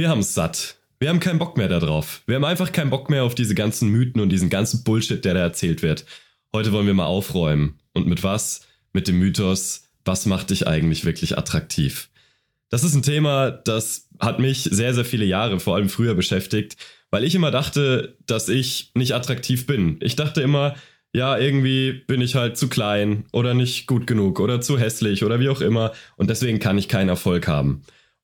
Wir haben es satt. Wir haben keinen Bock mehr darauf. Wir haben einfach keinen Bock mehr auf diese ganzen Mythen und diesen ganzen Bullshit, der da erzählt wird. Heute wollen wir mal aufräumen. Und mit was? Mit dem Mythos, was macht dich eigentlich wirklich attraktiv? Das ist ein Thema, das hat mich sehr, sehr viele Jahre, vor allem früher beschäftigt, weil ich immer dachte, dass ich nicht attraktiv bin. Ich dachte immer, ja, irgendwie bin ich halt zu klein oder nicht gut genug oder zu hässlich oder wie auch immer und deswegen kann ich keinen Erfolg haben.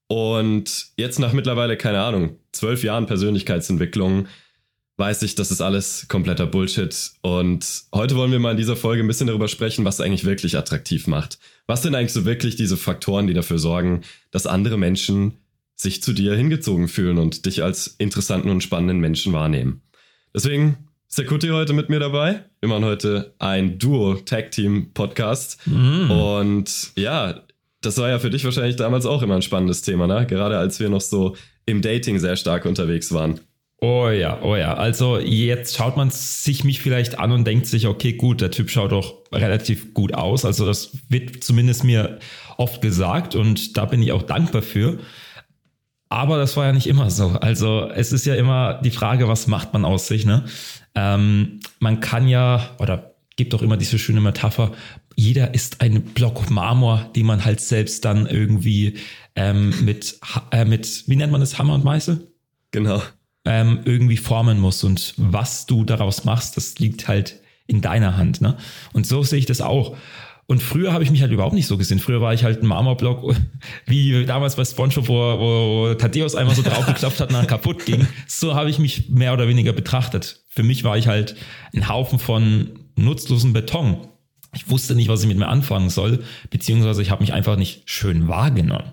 Und jetzt nach mittlerweile, keine Ahnung, zwölf Jahren Persönlichkeitsentwicklung, weiß ich, das ist alles kompletter Bullshit. Und heute wollen wir mal in dieser Folge ein bisschen darüber sprechen, was eigentlich wirklich attraktiv macht. Was sind eigentlich so wirklich diese Faktoren, die dafür sorgen, dass andere Menschen sich zu dir hingezogen fühlen und dich als interessanten und spannenden Menschen wahrnehmen. Deswegen ist der Kuti heute mit mir dabei. Wir machen heute ein Duo-Tag-Team-Podcast. Mm. Und ja, das war ja für dich wahrscheinlich damals auch immer ein spannendes Thema, ne? Gerade als wir noch so im Dating sehr stark unterwegs waren. Oh ja, oh ja. Also jetzt schaut man sich mich vielleicht an und denkt sich, okay, gut, der Typ schaut doch relativ gut aus. Also das wird zumindest mir oft gesagt und da bin ich auch dankbar für. Aber das war ja nicht immer so. Also es ist ja immer die Frage, was macht man aus sich, ne? Ähm, man kann ja, oder gibt auch immer diese schöne Metapher, jeder ist ein Block Marmor, den man halt selbst dann irgendwie ähm, mit, äh, mit, wie nennt man das, Hammer und Meißel? Genau. Ähm, irgendwie formen muss. Und was du daraus machst, das liegt halt in deiner Hand. Ne? Und so sehe ich das auch. Und früher habe ich mich halt überhaupt nicht so gesehen. Früher war ich halt ein Marmorblock, wie damals bei SpongeBob, wo, wo Thaddeus einmal so draufgeklopft hat und dann kaputt ging. So habe ich mich mehr oder weniger betrachtet. Für mich war ich halt ein Haufen von nutzlosen Beton. Ich wusste nicht, was ich mit mir anfangen soll, beziehungsweise ich habe mich einfach nicht schön wahrgenommen.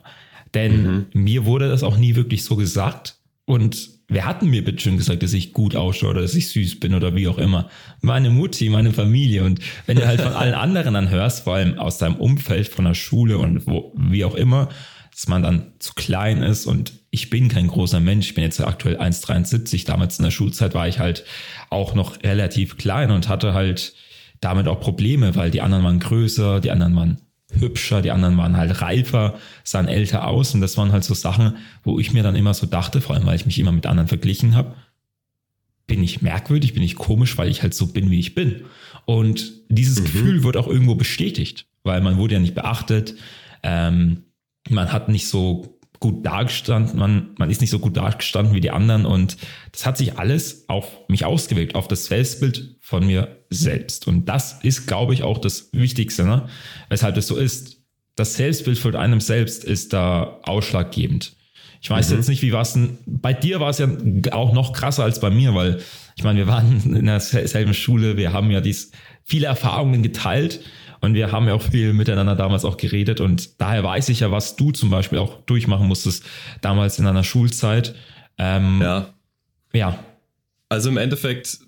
Denn mhm. mir wurde das auch nie wirklich so gesagt. Und wer hat mir bitte schon gesagt, dass ich gut ausschaue oder dass ich süß bin oder wie auch immer? Meine Mutti, meine Familie. Und wenn du halt von allen anderen dann hörst, vor allem aus deinem Umfeld, von der Schule und wo, wie auch immer, dass man dann zu klein ist und ich bin kein großer Mensch, ich bin jetzt aktuell 1,73, damals in der Schulzeit war ich halt auch noch relativ klein und hatte halt damit auch Probleme, weil die anderen waren größer, die anderen waren hübscher, die anderen waren halt reifer, sahen älter aus und das waren halt so Sachen, wo ich mir dann immer so dachte, vor allem weil ich mich immer mit anderen verglichen habe, bin ich merkwürdig, bin ich komisch, weil ich halt so bin, wie ich bin. Und dieses mhm. Gefühl wird auch irgendwo bestätigt, weil man wurde ja nicht beachtet, ähm, man hat nicht so gut dargestanden, man, man ist nicht so gut dargestanden wie die anderen und das hat sich alles auf mich ausgewirkt, auf das Selbstbild von mir selbst. Und das ist, glaube ich, auch das Wichtigste, ne? weshalb es so ist. Das Selbstbild von einem selbst ist da ausschlaggebend. Ich weiß mhm. jetzt nicht, wie war es denn, bei dir war es ja auch noch krasser als bei mir, weil ich meine, wir waren in derselben Schule, wir haben ja dies viele Erfahrungen geteilt und wir haben ja auch viel miteinander damals auch geredet und daher weiß ich ja, was du zum Beispiel auch durchmachen musstest damals in deiner Schulzeit. Ähm, ja. Ja. Also im Endeffekt,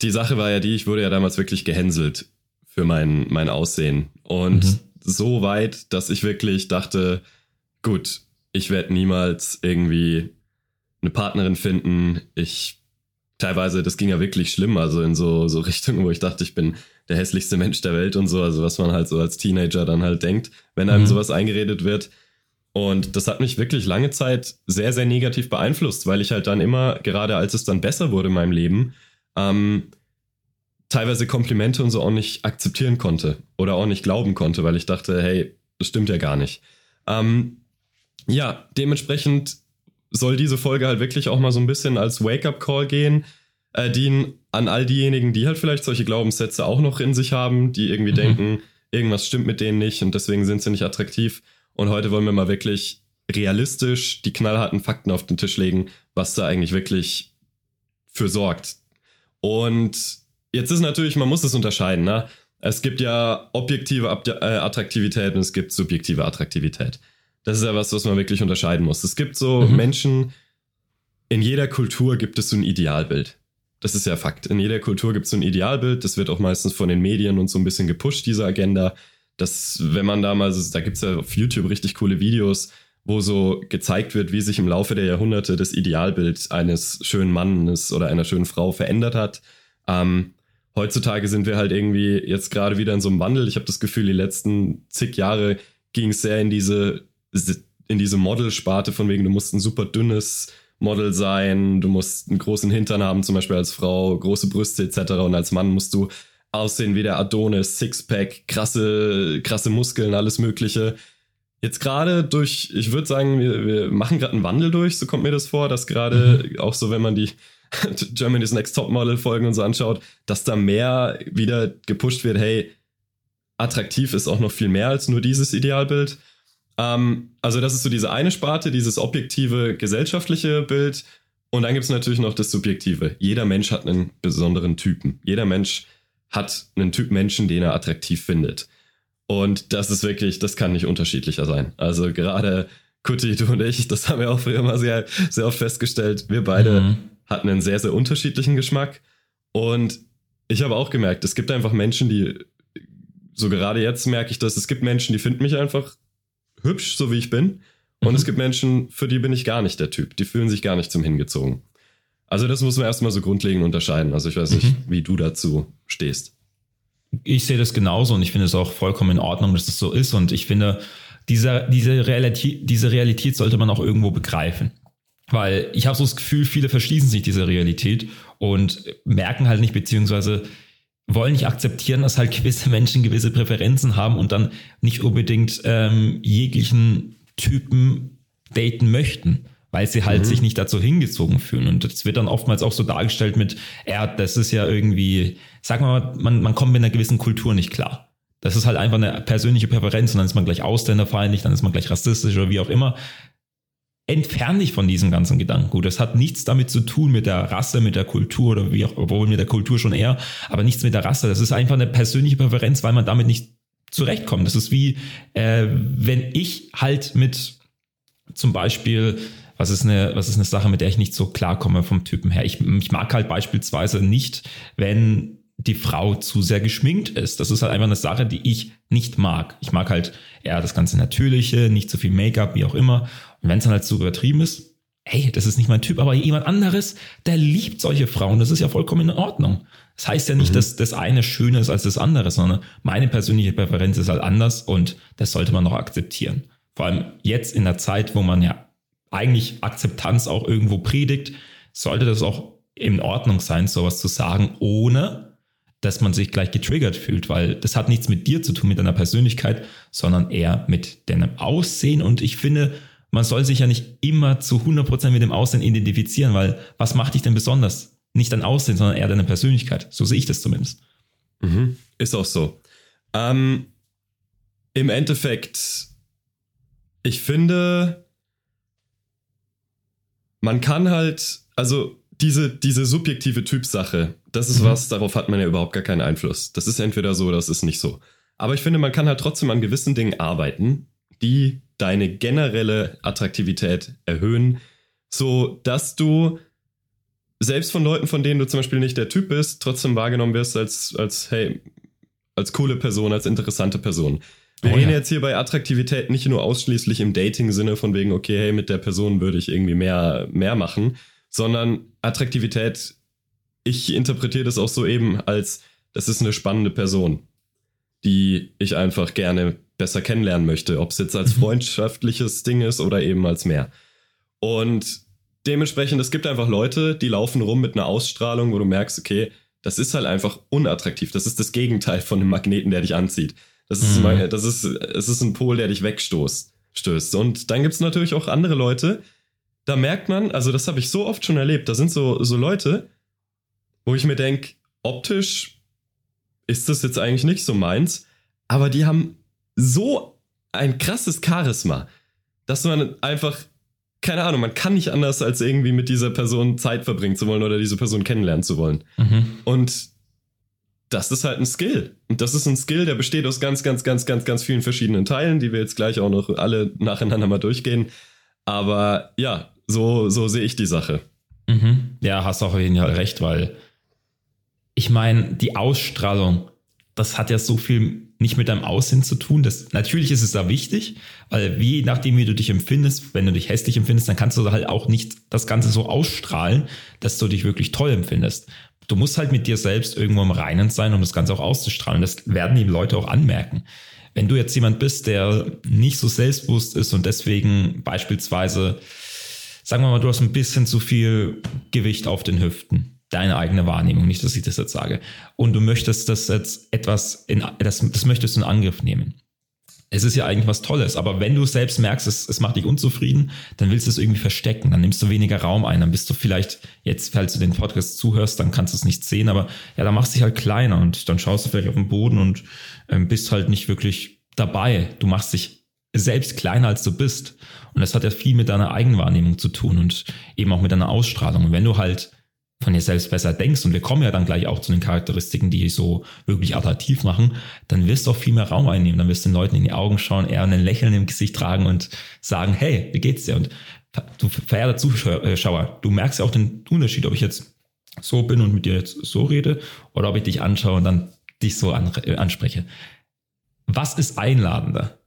die Sache war ja die, ich wurde ja damals wirklich gehänselt für mein, mein Aussehen. Und mhm. so weit, dass ich wirklich dachte, gut, ich werde niemals irgendwie eine Partnerin finden. Ich teilweise, das ging ja wirklich schlimm, also in so, so Richtungen, wo ich dachte, ich bin der hässlichste Mensch der Welt und so, also was man halt so als Teenager dann halt denkt, wenn einem mhm. sowas eingeredet wird. Und das hat mich wirklich lange Zeit sehr, sehr negativ beeinflusst, weil ich halt dann immer, gerade als es dann besser wurde in meinem Leben, ähm, teilweise Komplimente und so auch nicht akzeptieren konnte oder auch nicht glauben konnte, weil ich dachte, hey, das stimmt ja gar nicht. Ähm, ja, dementsprechend soll diese Folge halt wirklich auch mal so ein bisschen als Wake-up-Call gehen, äh, dienen an all diejenigen, die halt vielleicht solche Glaubenssätze auch noch in sich haben, die irgendwie mhm. denken, irgendwas stimmt mit denen nicht und deswegen sind sie nicht attraktiv. Und heute wollen wir mal wirklich realistisch die knallharten Fakten auf den Tisch legen, was da eigentlich wirklich für sorgt. Und jetzt ist natürlich, man muss es unterscheiden, ne? Es gibt ja objektive äh, Attraktivität und es gibt subjektive Attraktivität. Das ist ja was, was man wirklich unterscheiden muss. Es gibt so mhm. Menschen, in jeder Kultur gibt es so ein Idealbild. Das ist ja Fakt. In jeder Kultur gibt es so ein Idealbild. Das wird auch meistens von den Medien und so ein bisschen gepusht, diese Agenda. Das, wenn man damals, da gibt es ja auf YouTube richtig coole Videos, wo so gezeigt wird, wie sich im Laufe der Jahrhunderte das Idealbild eines schönen Mannes oder einer schönen Frau verändert hat. Ähm, heutzutage sind wir halt irgendwie jetzt gerade wieder in so einem Wandel. Ich habe das Gefühl, die letzten zig Jahre ging es sehr in diese in diese Model-Sparte von wegen, du musst ein super dünnes Model sein, du musst einen großen Hintern haben, zum Beispiel als Frau, große Brüste etc. Und als Mann musst du aussehen wie der Adonis, Sixpack, krasse, krasse Muskeln, alles Mögliche. Jetzt gerade durch, ich würde sagen, wir, wir machen gerade einen Wandel durch, so kommt mir das vor, dass gerade mhm. auch so, wenn man die Germany's Next Top Model Folgen und so anschaut, dass da mehr wieder gepusht wird, hey, attraktiv ist auch noch viel mehr als nur dieses Idealbild. Ähm, also das ist so diese eine Sparte, dieses objektive gesellschaftliche Bild. Und dann gibt es natürlich noch das subjektive. Jeder Mensch hat einen besonderen Typen. Jeder Mensch hat einen Typ Menschen, den er attraktiv findet. Und das ist wirklich, das kann nicht unterschiedlicher sein. Also gerade Kuti, du und ich, das haben wir auch früher mal sehr, sehr oft festgestellt. Wir beide mhm. hatten einen sehr, sehr unterschiedlichen Geschmack. Und ich habe auch gemerkt, es gibt einfach Menschen, die, so gerade jetzt merke ich das, es gibt Menschen, die finden mich einfach hübsch, so wie ich bin. Und mhm. es gibt Menschen, für die bin ich gar nicht der Typ. Die fühlen sich gar nicht zum Hingezogen. Also das muss man erstmal so grundlegend unterscheiden. Also ich weiß nicht, mhm. wie du dazu stehst. Ich sehe das genauso und ich finde es auch vollkommen in Ordnung, dass das so ist. Und ich finde, diese, diese, Realität, diese Realität sollte man auch irgendwo begreifen. Weil ich habe so das Gefühl, viele verschließen sich dieser Realität und merken halt nicht, beziehungsweise wollen nicht akzeptieren, dass halt gewisse Menschen gewisse Präferenzen haben und dann nicht unbedingt ähm, jeglichen Typen daten möchten weil sie halt mhm. sich nicht dazu hingezogen fühlen. Und das wird dann oftmals auch so dargestellt mit, ja, das ist ja irgendwie, sag mal, man, man kommt mit einer gewissen Kultur nicht klar. Das ist halt einfach eine persönliche Präferenz und dann ist man gleich ausländerfeindlich, dann ist man gleich rassistisch oder wie auch immer. Entfern dich von diesem ganzen Gedankengut. Das hat nichts damit zu tun mit der Rasse, mit der Kultur oder wie auch, obwohl mit der Kultur schon eher, aber nichts mit der Rasse. Das ist einfach eine persönliche Präferenz, weil man damit nicht zurechtkommt. Das ist wie, äh, wenn ich halt mit zum Beispiel was ist eine, was ist eine Sache, mit der ich nicht so klarkomme vom Typen her. Ich, ich mag halt beispielsweise nicht, wenn die Frau zu sehr geschminkt ist. Das ist halt einfach eine Sache, die ich nicht mag. Ich mag halt eher das ganze Natürliche, nicht so viel Make-up, wie auch immer. Und wenn es dann halt so übertrieben ist, hey, das ist nicht mein Typ, aber jemand anderes, der liebt solche Frauen. Das ist ja vollkommen in Ordnung. Das heißt ja nicht, mhm. dass das eine schöner ist als das andere, sondern meine persönliche Präferenz ist halt anders und das sollte man noch akzeptieren. Vor allem jetzt in der Zeit, wo man ja eigentlich Akzeptanz auch irgendwo predigt, sollte das auch in Ordnung sein, sowas zu sagen, ohne dass man sich gleich getriggert fühlt, weil das hat nichts mit dir zu tun, mit deiner Persönlichkeit, sondern eher mit deinem Aussehen. Und ich finde, man soll sich ja nicht immer zu 100% mit dem Aussehen identifizieren, weil was macht dich denn besonders? Nicht dein Aussehen, sondern eher deine Persönlichkeit. So sehe ich das zumindest. Mhm. Ist auch so. Ähm, Im Endeffekt, ich finde, man kann halt, also diese, diese subjektive Typsache, das ist mhm. was, darauf hat man ja überhaupt gar keinen Einfluss. Das ist entweder so, das ist nicht so. Aber ich finde, man kann halt trotzdem an gewissen Dingen arbeiten, die deine generelle Attraktivität erhöhen, so dass du selbst von Leuten, von denen du zum Beispiel nicht der Typ bist, trotzdem wahrgenommen wirst als, als hey, als coole Person, als interessante Person. Wir oh, reden ja. jetzt hier bei Attraktivität nicht nur ausschließlich im Dating-Sinne von wegen, okay, hey, mit der Person würde ich irgendwie mehr, mehr machen, sondern Attraktivität, ich interpretiere das auch so eben als, das ist eine spannende Person, die ich einfach gerne besser kennenlernen möchte, ob es jetzt als mhm. freundschaftliches Ding ist oder eben als mehr. Und dementsprechend, es gibt einfach Leute, die laufen rum mit einer Ausstrahlung, wo du merkst, okay, das ist halt einfach unattraktiv. Das ist das Gegenteil von einem Magneten, der dich anzieht. Das ist, mhm. das ist, es ist ein Pol, der dich wegstoßt. Stößt. Und dann gibt es natürlich auch andere Leute, da merkt man, also das habe ich so oft schon erlebt, da sind so, so Leute, wo ich mir denke, optisch ist das jetzt eigentlich nicht so meins, aber die haben so ein krasses Charisma, dass man einfach, keine Ahnung, man kann nicht anders, als irgendwie mit dieser Person Zeit verbringen zu wollen oder diese Person kennenlernen zu wollen. Mhm. Und das ist halt ein Skill. Und das ist ein Skill, der besteht aus ganz, ganz, ganz, ganz, ganz vielen verschiedenen Teilen, die wir jetzt gleich auch noch alle nacheinander mal durchgehen. Aber ja, so, so sehe ich die Sache. Mhm. Ja, hast auch auf jeden Fall recht, weil ich meine, die Ausstrahlung, das hat ja so viel nicht mit deinem Aussehen zu tun. Das, natürlich ist es da wichtig, weil wie nachdem wie du dich empfindest, wenn du dich hässlich empfindest, dann kannst du halt auch nicht das Ganze so ausstrahlen, dass du dich wirklich toll empfindest du musst halt mit dir selbst irgendwo im Reinen sein, um das Ganze auch auszustrahlen. Das werden die Leute auch anmerken. Wenn du jetzt jemand bist, der nicht so selbstbewusst ist und deswegen beispielsweise, sagen wir mal, du hast ein bisschen zu viel Gewicht auf den Hüften, deine eigene Wahrnehmung, nicht, dass ich das jetzt sage, und du möchtest das jetzt etwas in, das, das möchtest du in Angriff nehmen es ist ja eigentlich was Tolles, aber wenn du selbst merkst, es, es macht dich unzufrieden, dann willst du es irgendwie verstecken, dann nimmst du weniger Raum ein, dann bist du vielleicht, jetzt, falls du den Podcast zuhörst, dann kannst du es nicht sehen, aber ja, dann machst du dich halt kleiner und dann schaust du vielleicht auf den Boden und ähm, bist halt nicht wirklich dabei. Du machst dich selbst kleiner, als du bist. Und das hat ja viel mit deiner Eigenwahrnehmung zu tun und eben auch mit deiner Ausstrahlung. Und wenn du halt von dir selbst besser denkst, und wir kommen ja dann gleich auch zu den Charakteristiken, die dich so wirklich attraktiv machen, dann wirst du auch viel mehr Raum einnehmen. Dann wirst du den Leuten in die Augen schauen, eher ein Lächeln im Gesicht tragen und sagen, hey, wie geht's dir? Und du verehrter Zuschauer, du merkst ja auch den Unterschied, ob ich jetzt so bin und mit dir jetzt so rede oder ob ich dich anschaue und dann dich so anspreche. Was ist einladender?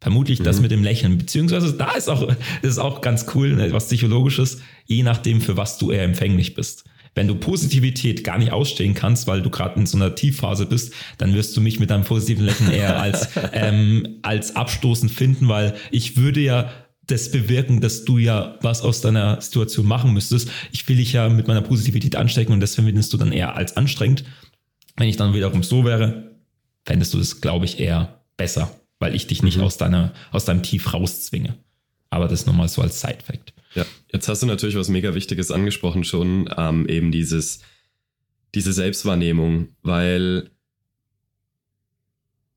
Vermutlich mhm. das mit dem Lächeln. Beziehungsweise da ist auch, ist auch ganz cool, ne, was psychologisches, je nachdem, für was du eher empfänglich bist. Wenn du Positivität gar nicht ausstehen kannst, weil du gerade in so einer Tiefphase bist, dann wirst du mich mit deinem positiven Lächeln eher als, ähm, als abstoßend finden, weil ich würde ja das bewirken, dass du ja was aus deiner Situation machen müsstest. Ich will dich ja mit meiner Positivität anstecken und das findest du dann eher als anstrengend. Wenn ich dann wiederum so wäre, fändest du das, glaube ich, eher besser weil ich dich nicht mhm. aus, deiner, aus deinem Tief rauszwinge. Aber das nochmal so als Side-Fact. Ja, jetzt hast du natürlich was mega Wichtiges angesprochen schon, ähm, eben dieses, diese Selbstwahrnehmung, weil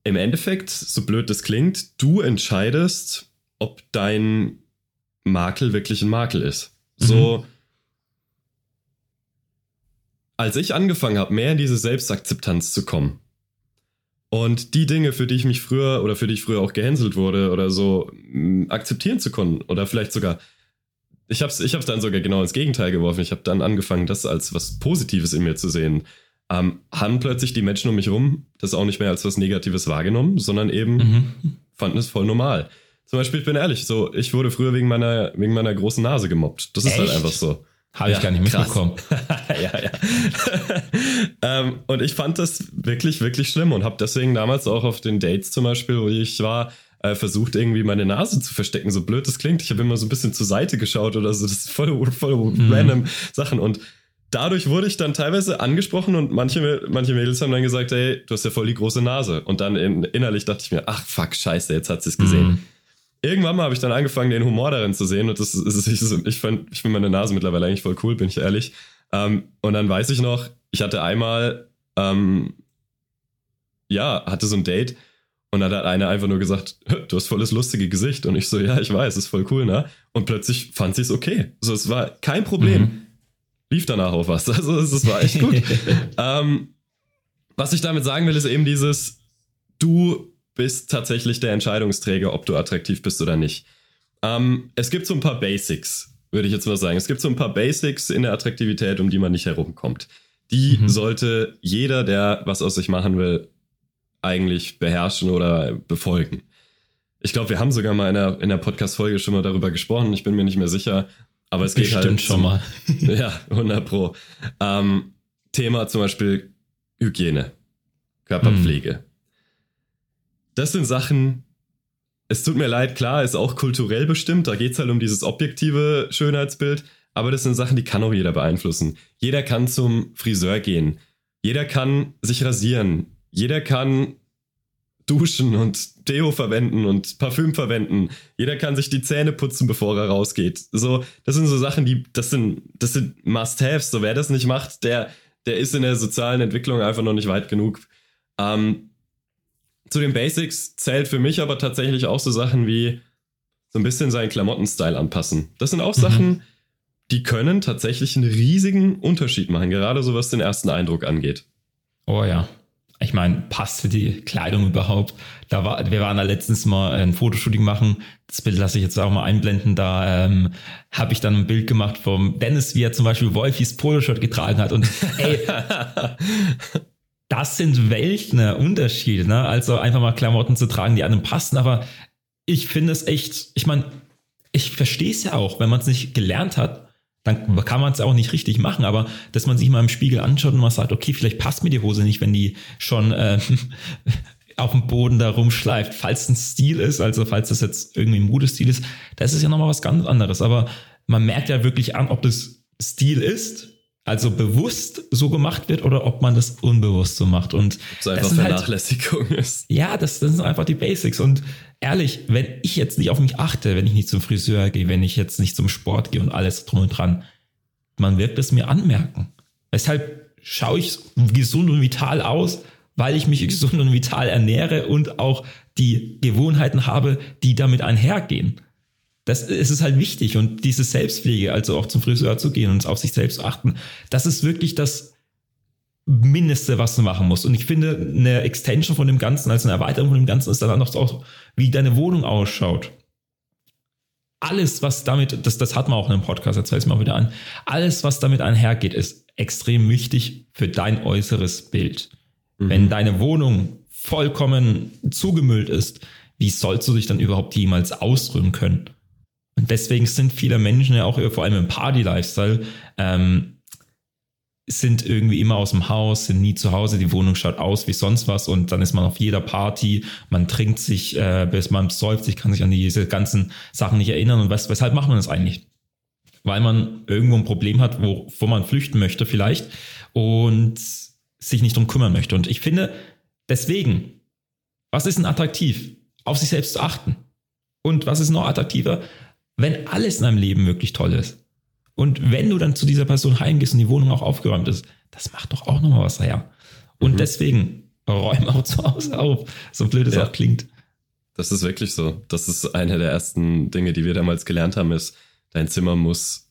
im Endeffekt, so blöd das klingt, du entscheidest, ob dein Makel wirklich ein Makel ist. So, mhm. als ich angefangen habe, mehr in diese Selbstakzeptanz zu kommen, und die Dinge, für die ich mich früher oder für die ich früher auch gehänselt wurde oder so, akzeptieren zu können. Oder vielleicht sogar, ich habe es ich hab's dann sogar genau ins Gegenteil geworfen. Ich habe dann angefangen, das als was Positives in mir zu sehen. Ähm, haben plötzlich die Menschen um mich rum das auch nicht mehr als was Negatives wahrgenommen, sondern eben mhm. fanden es voll normal. Zum Beispiel, ich bin ehrlich, so, ich wurde früher wegen meiner, wegen meiner großen Nase gemobbt. Das ist halt Echt? halt einfach so. Habe ich ja, gar nicht mitbekommen. ja, ja. ähm, und ich fand das wirklich, wirklich schlimm und habe deswegen damals auch auf den Dates zum Beispiel, wo ich war, äh, versucht irgendwie meine Nase zu verstecken. So blöd das klingt. Ich habe immer so ein bisschen zur Seite geschaut oder so. Das ist voll, voll mhm. random Sachen. Und dadurch wurde ich dann teilweise angesprochen und manche, manche Mädels haben dann gesagt, hey, du hast ja voll die große Nase. Und dann in, innerlich dachte ich mir, ach fuck, scheiße, jetzt hat sie es gesehen. Mhm irgendwann mal habe ich dann angefangen, den Humor darin zu sehen. Und das ist, ich, ich, fand, ich finde meine Nase mittlerweile eigentlich voll cool, bin ich ehrlich. Ähm, und dann weiß ich noch, ich hatte einmal, ähm, ja, hatte so ein Date und dann hat einer einfach nur gesagt, du hast volles lustige Gesicht. Und ich so, ja, ich weiß, ist voll cool, ne? Und plötzlich fand sie es okay. So, es war kein Problem. Mhm. Lief danach auch was. Also, es war echt gut. ähm, was ich damit sagen will, ist eben dieses, du bist tatsächlich der Entscheidungsträger, ob du attraktiv bist oder nicht. Ähm, es gibt so ein paar Basics, würde ich jetzt mal sagen. Es gibt so ein paar Basics in der Attraktivität, um die man nicht herumkommt. Die mhm. sollte jeder, der was aus sich machen will, eigentlich beherrschen oder befolgen. Ich glaube, wir haben sogar mal in der, in der Podcast-Folge schon mal darüber gesprochen. Ich bin mir nicht mehr sicher. Aber es geht halt. schon mal. ja, 100 Pro. Ähm, Thema zum Beispiel Hygiene, Körperpflege. Mhm. Das sind Sachen, es tut mir leid, klar, ist auch kulturell bestimmt, da geht es halt um dieses objektive Schönheitsbild, aber das sind Sachen, die kann auch jeder beeinflussen. Jeder kann zum Friseur gehen, jeder kann sich rasieren, jeder kann duschen und Deo verwenden und Parfüm verwenden. Jeder kann sich die Zähne putzen, bevor er rausgeht. So, das sind so Sachen, die, das sind, das sind Must-Haves. So, wer das nicht macht, der, der ist in der sozialen Entwicklung einfach noch nicht weit genug. Ähm, zu den Basics zählt für mich aber tatsächlich auch so Sachen wie so ein bisschen seinen Klamottenstyle anpassen. Das sind auch mhm. Sachen, die können tatsächlich einen riesigen Unterschied machen, gerade so was den ersten Eindruck angeht. Oh ja. Ich meine, passt die Kleidung überhaupt? Da war, wir waren da letztens mal ein Fotoshooting machen. Das Bild lasse ich jetzt auch mal einblenden. Da ähm, habe ich dann ein Bild gemacht vom Dennis, wie er zum Beispiel Wolfis Poloshirt getragen hat. Und ey, das sind welche Unterschiede, ne? Also einfach mal Klamotten zu tragen, die einem passen, aber ich finde es echt, ich meine, ich verstehe es ja auch, wenn man es nicht gelernt hat, dann kann man es auch nicht richtig machen, aber dass man sich mal im Spiegel anschaut und mal sagt, okay, vielleicht passt mir die Hose nicht, wenn die schon äh, auf dem Boden da rumschleift, falls ein Stil ist, also falls das jetzt irgendwie ein Modestil ist, das ist ja nochmal was ganz anderes. Aber man merkt ja wirklich an, ob das Stil ist, also bewusst so gemacht wird oder ob man das unbewusst so macht. Und es einfach halt Vernachlässigung halt, ist. Ja, das, das sind einfach die Basics. Und ehrlich, wenn ich jetzt nicht auf mich achte, wenn ich nicht zum Friseur gehe, wenn ich jetzt nicht zum Sport gehe und alles drum und dran, man wird es mir anmerken. Deshalb schaue ich gesund und vital aus, weil ich mich gesund und vital ernähre und auch die Gewohnheiten habe, die damit einhergehen. Das es ist halt wichtig und diese Selbstpflege, also auch zum Friseur zu gehen und auf sich selbst zu achten, das ist wirklich das Mindeste, was du machen musst. Und ich finde, eine Extension von dem Ganzen, also eine Erweiterung von dem Ganzen, ist dann auch, wie deine Wohnung ausschaut. Alles, was damit, das, das hat man auch in einem Podcast, jetzt es mal wieder an, alles, was damit einhergeht, ist extrem wichtig für dein äußeres Bild. Mhm. Wenn deine Wohnung vollkommen zugemüllt ist, wie sollst du dich dann überhaupt jemals ausruhen können? Deswegen sind viele Menschen ja auch vor allem im Party-Lifestyle, ähm, sind irgendwie immer aus dem Haus, sind nie zu Hause, die Wohnung schaut aus wie sonst was und dann ist man auf jeder Party, man trinkt sich, äh, bis man säuft sich, kann sich an diese ganzen Sachen nicht erinnern und was, weshalb macht man das eigentlich? Weil man irgendwo ein Problem hat, wovor man flüchten möchte vielleicht und sich nicht drum kümmern möchte. Und ich finde, deswegen, was ist denn attraktiv? Auf sich selbst zu achten. Und was ist noch attraktiver? Wenn alles in deinem Leben wirklich toll ist und wenn du dann zu dieser Person heimgehst und die Wohnung auch aufgeräumt ist, das macht doch auch nochmal was her. Und mhm. deswegen räum auch zu Hause auf, so blöd es ja. auch klingt. Das ist wirklich so. Das ist eine der ersten Dinge, die wir damals gelernt haben, ist, dein Zimmer muss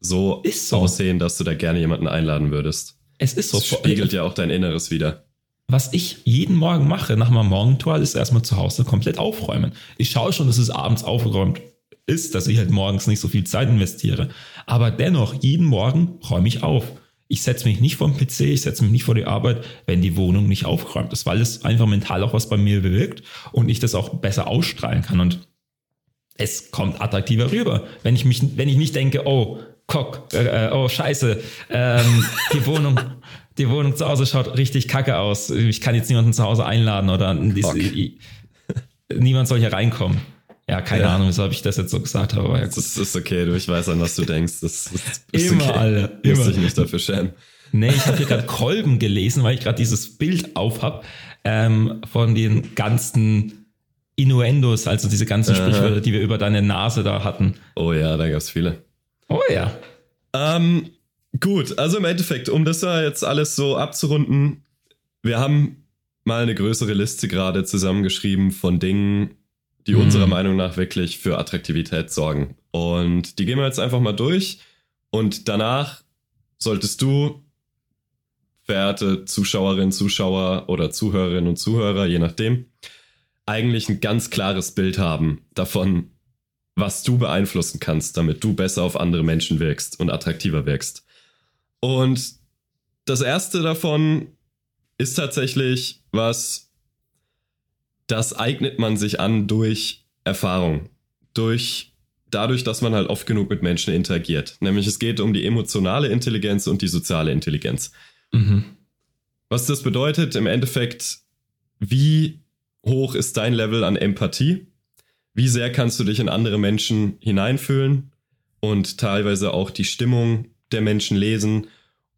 so, so. aussehen, dass du da gerne jemanden einladen würdest. Es ist so. Das spiegelt ja auch dein Inneres wieder. Was ich jeden Morgen mache nach meinem Morgentor, ist erstmal zu Hause komplett aufräumen. Ich schaue schon, dass es abends aufgeräumt ist, dass ich halt morgens nicht so viel Zeit investiere. Aber dennoch, jeden Morgen räume ich auf. Ich setze mich nicht vor den PC, ich setze mich nicht vor die Arbeit, wenn die Wohnung nicht aufgeräumt ist, weil es einfach mental auch was bei mir bewirkt und ich das auch besser ausstrahlen kann. Und es kommt attraktiver rüber. Wenn ich mich, wenn ich nicht denke, oh, Kock, äh, oh Scheiße, ähm, die Wohnung, die Wohnung zu Hause schaut richtig kacke aus. Ich kann jetzt niemanden zu Hause einladen oder diese, niemand soll hier reinkommen. Ja, keine ja. Ahnung, wieso ich das jetzt so gesagt habe. Aber ja, das ist okay, du, ich weiß an, was du denkst. Das, das ist immer okay. alle. Immer. Muss dich nicht dafür schämen. Nee, ich habe hier gerade Kolben gelesen, weil ich gerade dieses Bild auf habe ähm, von den ganzen Innuendos, also diese ganzen Aha. Sprichwörter, die wir über deine Nase da hatten. Oh ja, da gab's viele. Oh ja. Ähm, gut, also im Endeffekt, um das ja jetzt alles so abzurunden, wir haben mal eine größere Liste gerade zusammengeschrieben von Dingen, die mhm. unserer Meinung nach wirklich für Attraktivität sorgen. Und die gehen wir jetzt einfach mal durch. Und danach solltest du, verehrte Zuschauerinnen, Zuschauer oder Zuhörerinnen und Zuhörer, je nachdem, eigentlich ein ganz klares Bild haben davon, was du beeinflussen kannst, damit du besser auf andere Menschen wirkst und attraktiver wirkst. Und das erste davon ist tatsächlich was, das eignet man sich an durch Erfahrung. Durch dadurch, dass man halt oft genug mit Menschen interagiert. Nämlich es geht um die emotionale Intelligenz und die soziale Intelligenz. Mhm. Was das bedeutet im Endeffekt, wie hoch ist dein Level an Empathie? Wie sehr kannst du dich in andere Menschen hineinfühlen und teilweise auch die Stimmung der Menschen lesen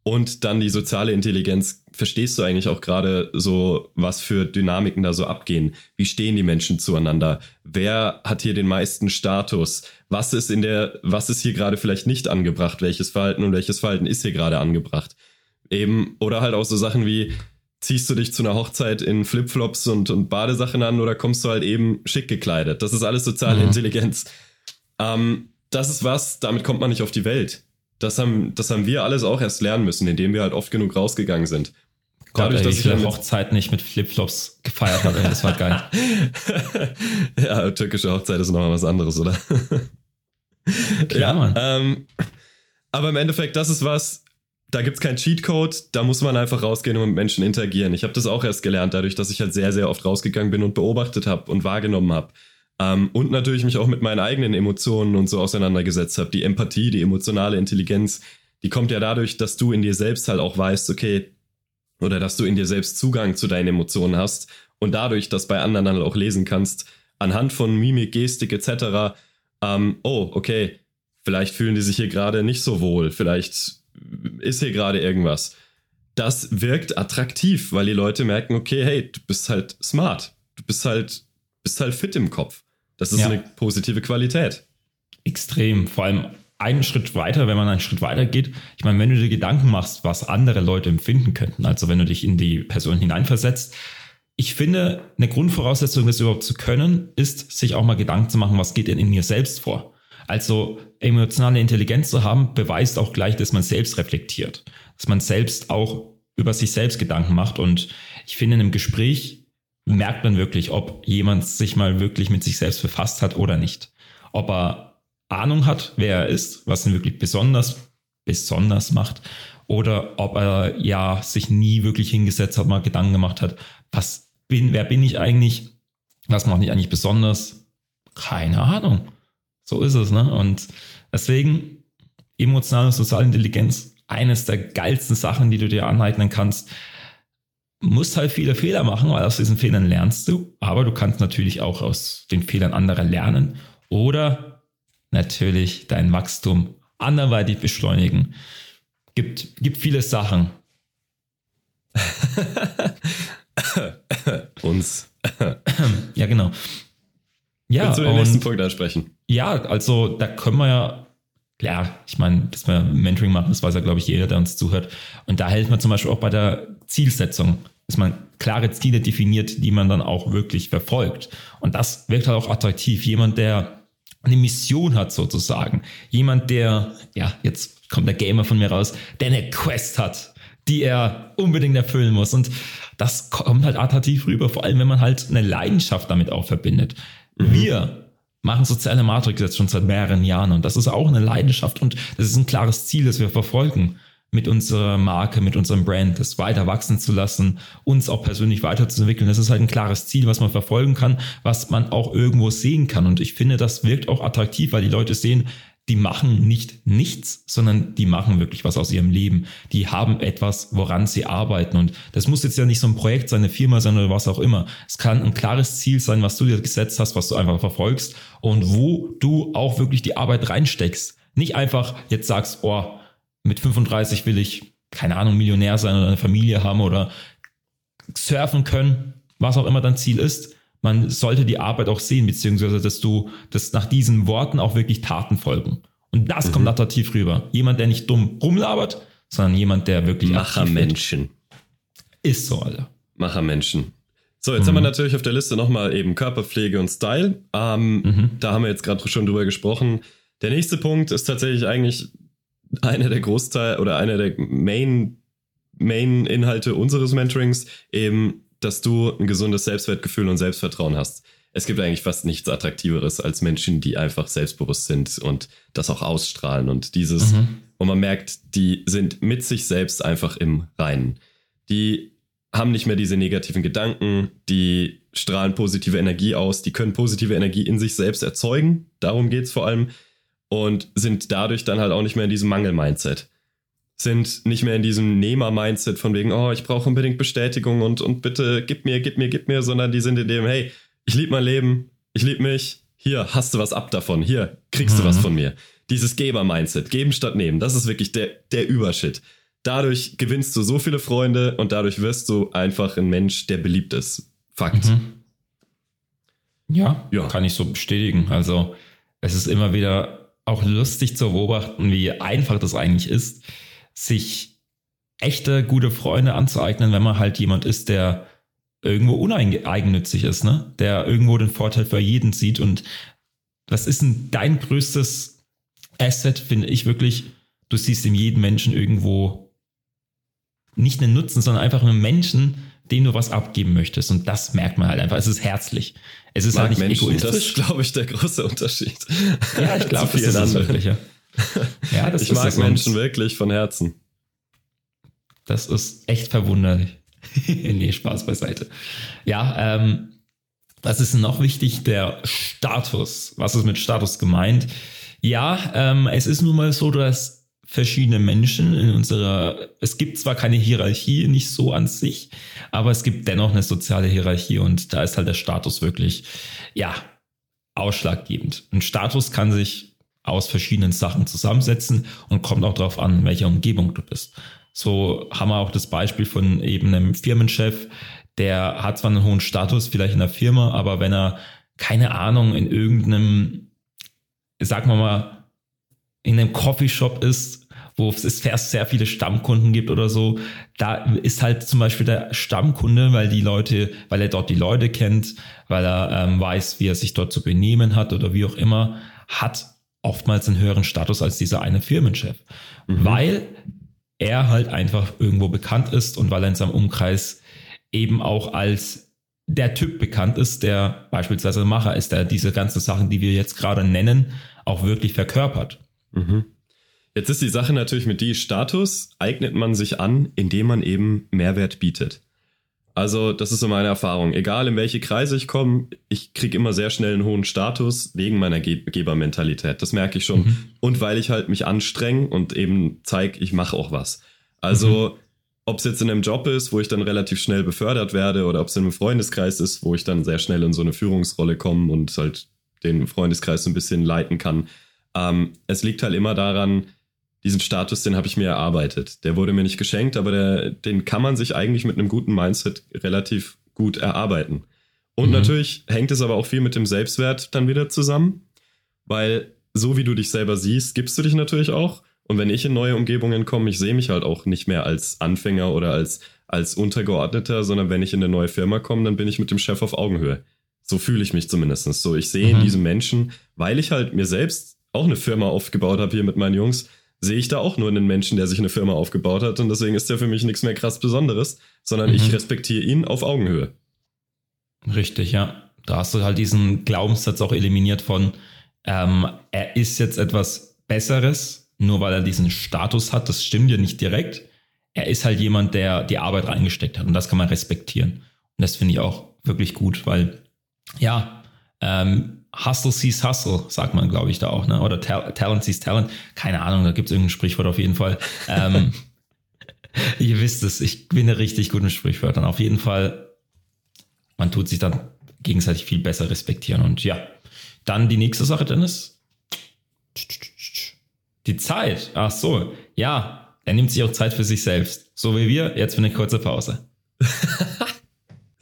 und dann die soziale Intelligenz. Verstehst du eigentlich auch gerade so, was für Dynamiken da so abgehen? Wie stehen die Menschen zueinander? Wer hat hier den meisten Status? Was ist in der, was ist hier gerade vielleicht nicht angebracht? Welches Verhalten und welches Verhalten ist hier gerade angebracht? Eben, oder halt auch so Sachen wie, ziehst du dich zu einer Hochzeit in Flipflops und, und Badesachen an oder kommst du halt eben schick gekleidet? Das ist alles soziale mhm. Intelligenz. Ähm, das ist was, damit kommt man nicht auf die Welt das haben, das haben wir alles auch erst lernen müssen, indem wir halt oft genug rausgegangen sind. Gott, Dadurch, ey, dass ich eine Hochzeit nicht mit Flipflops gefeiert habe, das war geil. ja, türkische Hochzeit ist nochmal was anderes, oder? Klar, ja, Mann. Ähm, aber im Endeffekt, das ist was, da gibt's keinen Cheatcode, da muss man einfach rausgehen und mit Menschen interagieren. Ich habe das auch erst gelernt, dadurch, dass ich halt sehr, sehr oft rausgegangen bin und beobachtet habe und wahrgenommen habe. Ähm, und natürlich mich auch mit meinen eigenen Emotionen und so auseinandergesetzt habe. Die Empathie, die emotionale Intelligenz, die kommt ja dadurch, dass du in dir selbst halt auch weißt, okay, oder dass du in dir selbst Zugang zu deinen Emotionen hast und dadurch das bei anderen dann auch lesen kannst, anhand von Mimik, Gestik etc., ähm, oh, okay, vielleicht fühlen die sich hier gerade nicht so wohl, vielleicht ist hier gerade irgendwas. Das wirkt attraktiv, weil die Leute merken, okay, hey, du bist halt smart, du bist halt, bist halt fit im Kopf. Das ist ja. eine positive Qualität. Extrem, vor allem einen Schritt weiter, wenn man einen Schritt weiter geht. Ich meine, wenn du dir Gedanken machst, was andere Leute empfinden könnten, also wenn du dich in die Person hineinversetzt, ich finde, eine Grundvoraussetzung, das überhaupt zu können, ist, sich auch mal Gedanken zu machen, was geht denn in mir selbst vor. Also emotionale Intelligenz zu haben, beweist auch gleich, dass man selbst reflektiert, dass man selbst auch über sich selbst Gedanken macht. Und ich finde, in einem Gespräch merkt man wirklich, ob jemand sich mal wirklich mit sich selbst befasst hat oder nicht. Ob er Ahnung hat, wer er ist, was ihn wirklich besonders, besonders macht, oder ob er ja sich nie wirklich hingesetzt hat, mal Gedanken gemacht hat, was bin, wer bin ich eigentlich, was macht mich eigentlich besonders? Keine Ahnung. So ist es, ne? Und deswegen emotionale soziale Intelligenz, eines der geilsten Sachen, die du dir aneignen kannst. Musst halt viele Fehler machen, weil aus diesen Fehlern lernst du, aber du kannst natürlich auch aus den Fehlern anderer lernen oder natürlich dein Wachstum anderweitig beschleunigen. Gibt, gibt viele Sachen. Uns. ja, genau. Ja, Willst du den nächsten Punkt ansprechen? Ja, also da können wir ja, ja, ich meine, dass wir Mentoring machen, das weiß ja, glaube ich, jeder, der uns zuhört. Und da hilft man zum Beispiel auch bei der Zielsetzung, dass man klare Ziele definiert, die man dann auch wirklich verfolgt. Und das wirkt halt auch attraktiv. Jemand, der eine Mission hat sozusagen. Jemand, der, ja, jetzt kommt der Gamer von mir raus, der eine Quest hat, die er unbedingt erfüllen muss. Und das kommt halt attraktiv rüber, vor allem wenn man halt eine Leidenschaft damit auch verbindet. Mhm. Wir machen soziale Matrix jetzt schon seit mehreren Jahren und das ist auch eine Leidenschaft und das ist ein klares Ziel, das wir verfolgen mit unserer Marke, mit unserem Brand, das weiter wachsen zu lassen, uns auch persönlich weiterzuentwickeln. Das ist halt ein klares Ziel, was man verfolgen kann, was man auch irgendwo sehen kann. Und ich finde, das wirkt auch attraktiv, weil die Leute sehen, die machen nicht nichts, sondern die machen wirklich was aus ihrem Leben. Die haben etwas, woran sie arbeiten. Und das muss jetzt ja nicht so ein Projekt sein, eine Firma sein oder was auch immer. Es kann ein klares Ziel sein, was du dir gesetzt hast, was du einfach verfolgst und wo du auch wirklich die Arbeit reinsteckst. Nicht einfach jetzt sagst, oh, mit 35 will ich, keine Ahnung, Millionär sein oder eine Familie haben oder surfen können, was auch immer dein Ziel ist. Man sollte die Arbeit auch sehen, beziehungsweise dass du, dass nach diesen Worten auch wirklich Taten folgen. Und das mhm. kommt attraktiv rüber. Jemand, der nicht dumm rumlabert, sondern jemand, der wirklich Machermenschen. Ist so, Alter. Machermenschen. So, jetzt mhm. haben wir natürlich auf der Liste nochmal eben Körperpflege und Style. Ähm, mhm. Da haben wir jetzt gerade schon drüber gesprochen. Der nächste Punkt ist tatsächlich eigentlich einer der Großteil oder einer der Main, Main Inhalte unseres Mentorings, eben, dass du ein gesundes Selbstwertgefühl und Selbstvertrauen hast. Es gibt eigentlich fast nichts Attraktiveres als Menschen, die einfach selbstbewusst sind und das auch ausstrahlen und dieses, mhm. und man merkt, die sind mit sich selbst einfach im Reinen. Die haben nicht mehr diese negativen Gedanken, die strahlen positive Energie aus, die können positive Energie in sich selbst erzeugen. Darum geht es vor allem und sind dadurch dann halt auch nicht mehr in diesem Mangel-Mindset. Sind nicht mehr in diesem Nehmer-Mindset von wegen, oh, ich brauche unbedingt Bestätigung und, und bitte gib mir, gib mir, gib mir, sondern die sind in dem, hey, ich liebe mein Leben, ich liebe mich, hier hast du was ab davon, hier kriegst mhm. du was mhm. von mir. Dieses Geber-Mindset, geben statt nehmen, das ist wirklich der, der Übershit. Dadurch gewinnst du so viele Freunde und dadurch wirst du einfach ein Mensch, der beliebt ist. Fakt. Mhm. Ja, ja, kann ich so bestätigen. Also es ist immer wieder auch lustig zu beobachten, wie einfach das eigentlich ist, sich echte gute Freunde anzueignen, wenn man halt jemand ist, der irgendwo uneigennützig ist, ne? Der irgendwo den Vorteil für jeden sieht. Und was ist denn dein größtes Asset, finde ich wirklich? Du siehst in jedem Menschen irgendwo nicht einen Nutzen, sondern einfach einen Menschen, dem du was abgeben möchtest. Und das merkt man halt einfach. Es ist herzlich. Es ist Mag halt nicht Menschen, egoistisch. Das ist, glaube ich, der große Unterschied. Ja, ich glaube, das ist es wirklich. Ja. ja das ich ist mag Menschen wirklich von Herzen. Das ist echt verwunderlich. nee, Spaß beiseite. Ja, ähm, was ist noch wichtig? Der Status. Was ist mit Status gemeint? Ja, ähm, es ist nun mal so, dass verschiedene Menschen in unserer, es gibt zwar keine Hierarchie, nicht so an sich, aber es gibt dennoch eine soziale Hierarchie und da ist halt der Status wirklich, ja, ausschlaggebend. Ein Status kann sich aus verschiedenen Sachen zusammensetzen und kommt auch darauf an, in welcher Umgebung du bist. So haben wir auch das Beispiel von eben einem Firmenchef, der hat zwar einen hohen Status vielleicht in der Firma, aber wenn er keine Ahnung in irgendeinem, sagen wir mal, in einem Coffeeshop ist, wo es sehr viele Stammkunden gibt oder so, da ist halt zum Beispiel der Stammkunde, weil die Leute, weil er dort die Leute kennt, weil er ähm, weiß, wie er sich dort zu benehmen hat oder wie auch immer, hat oftmals einen höheren Status als dieser eine Firmenchef, mhm. weil er halt einfach irgendwo bekannt ist und weil er in seinem Umkreis eben auch als der Typ bekannt ist, der beispielsweise Macher ist, der diese ganzen Sachen, die wir jetzt gerade nennen, auch wirklich verkörpert. Mhm. Jetzt ist die Sache natürlich mit die Status eignet man sich an, indem man eben Mehrwert bietet. Also das ist so meine Erfahrung. Egal in welche Kreise ich komme, ich kriege immer sehr schnell einen hohen Status wegen meiner Ge Gebermentalität. Das merke ich schon. Mhm. Und weil ich halt mich anstrenge und eben zeige, ich mache auch was. Also mhm. ob es jetzt in einem Job ist, wo ich dann relativ schnell befördert werde oder ob es in einem Freundeskreis ist, wo ich dann sehr schnell in so eine Führungsrolle komme und halt den Freundeskreis so ein bisschen leiten kann. Ähm, es liegt halt immer daran, diesen Status, den habe ich mir erarbeitet. Der wurde mir nicht geschenkt, aber der, den kann man sich eigentlich mit einem guten Mindset relativ gut erarbeiten. Und mhm. natürlich hängt es aber auch viel mit dem Selbstwert dann wieder zusammen, weil so wie du dich selber siehst, gibst du dich natürlich auch. Und wenn ich in neue Umgebungen komme, ich sehe mich halt auch nicht mehr als Anfänger oder als, als Untergeordneter, sondern wenn ich in eine neue Firma komme, dann bin ich mit dem Chef auf Augenhöhe. So fühle ich mich zumindest. So, ich sehe mhm. in diesem Menschen, weil ich halt mir selbst auch eine Firma aufgebaut habe hier mit meinen Jungs, sehe ich da auch nur einen Menschen, der sich eine Firma aufgebaut hat. Und deswegen ist der für mich nichts mehr krass Besonderes, sondern mhm. ich respektiere ihn auf Augenhöhe. Richtig, ja. Da hast du halt diesen Glaubenssatz auch eliminiert von, ähm, er ist jetzt etwas Besseres, nur weil er diesen Status hat. Das stimmt ja nicht direkt. Er ist halt jemand, der die Arbeit reingesteckt hat und das kann man respektieren. Und das finde ich auch wirklich gut, weil ja, ähm, Hustle sees Hustle, sagt man, glaube ich, da auch, ne? Oder Talent sees Talent. Keine Ahnung, da gibt es irgendein Sprichwort auf jeden Fall. Ähm, ihr wisst es, ich bin richtig gut in Sprichwörtern. Auf jeden Fall, man tut sich dann gegenseitig viel besser respektieren. Und ja, dann die nächste Sache, Dennis. Die Zeit. Ach so, ja, er nimmt sich auch Zeit für sich selbst. So wie wir, jetzt für eine kurze Pause.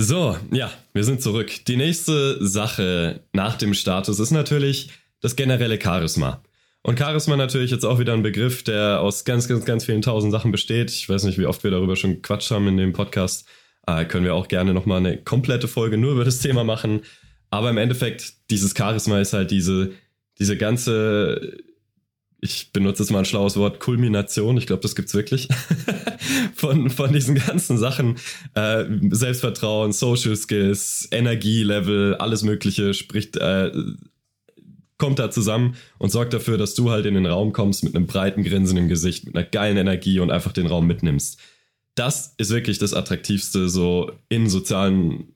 So, ja, wir sind zurück. Die nächste Sache nach dem Status ist natürlich das generelle Charisma. Und Charisma natürlich jetzt auch wieder ein Begriff, der aus ganz, ganz, ganz vielen tausend Sachen besteht. Ich weiß nicht, wie oft wir darüber schon gequatscht haben in dem Podcast. Äh, können wir auch gerne nochmal eine komplette Folge nur über das Thema machen. Aber im Endeffekt, dieses Charisma ist halt diese, diese ganze ich benutze jetzt mal ein schlaues Wort, Kulmination, ich glaube, das gibt's wirklich, von, von diesen ganzen Sachen, äh, Selbstvertrauen, Social Skills, Energielevel, alles Mögliche, spricht, äh, kommt da zusammen und sorgt dafür, dass du halt in den Raum kommst mit einem breiten Grinsen im Gesicht, mit einer geilen Energie und einfach den Raum mitnimmst. Das ist wirklich das Attraktivste so in sozialen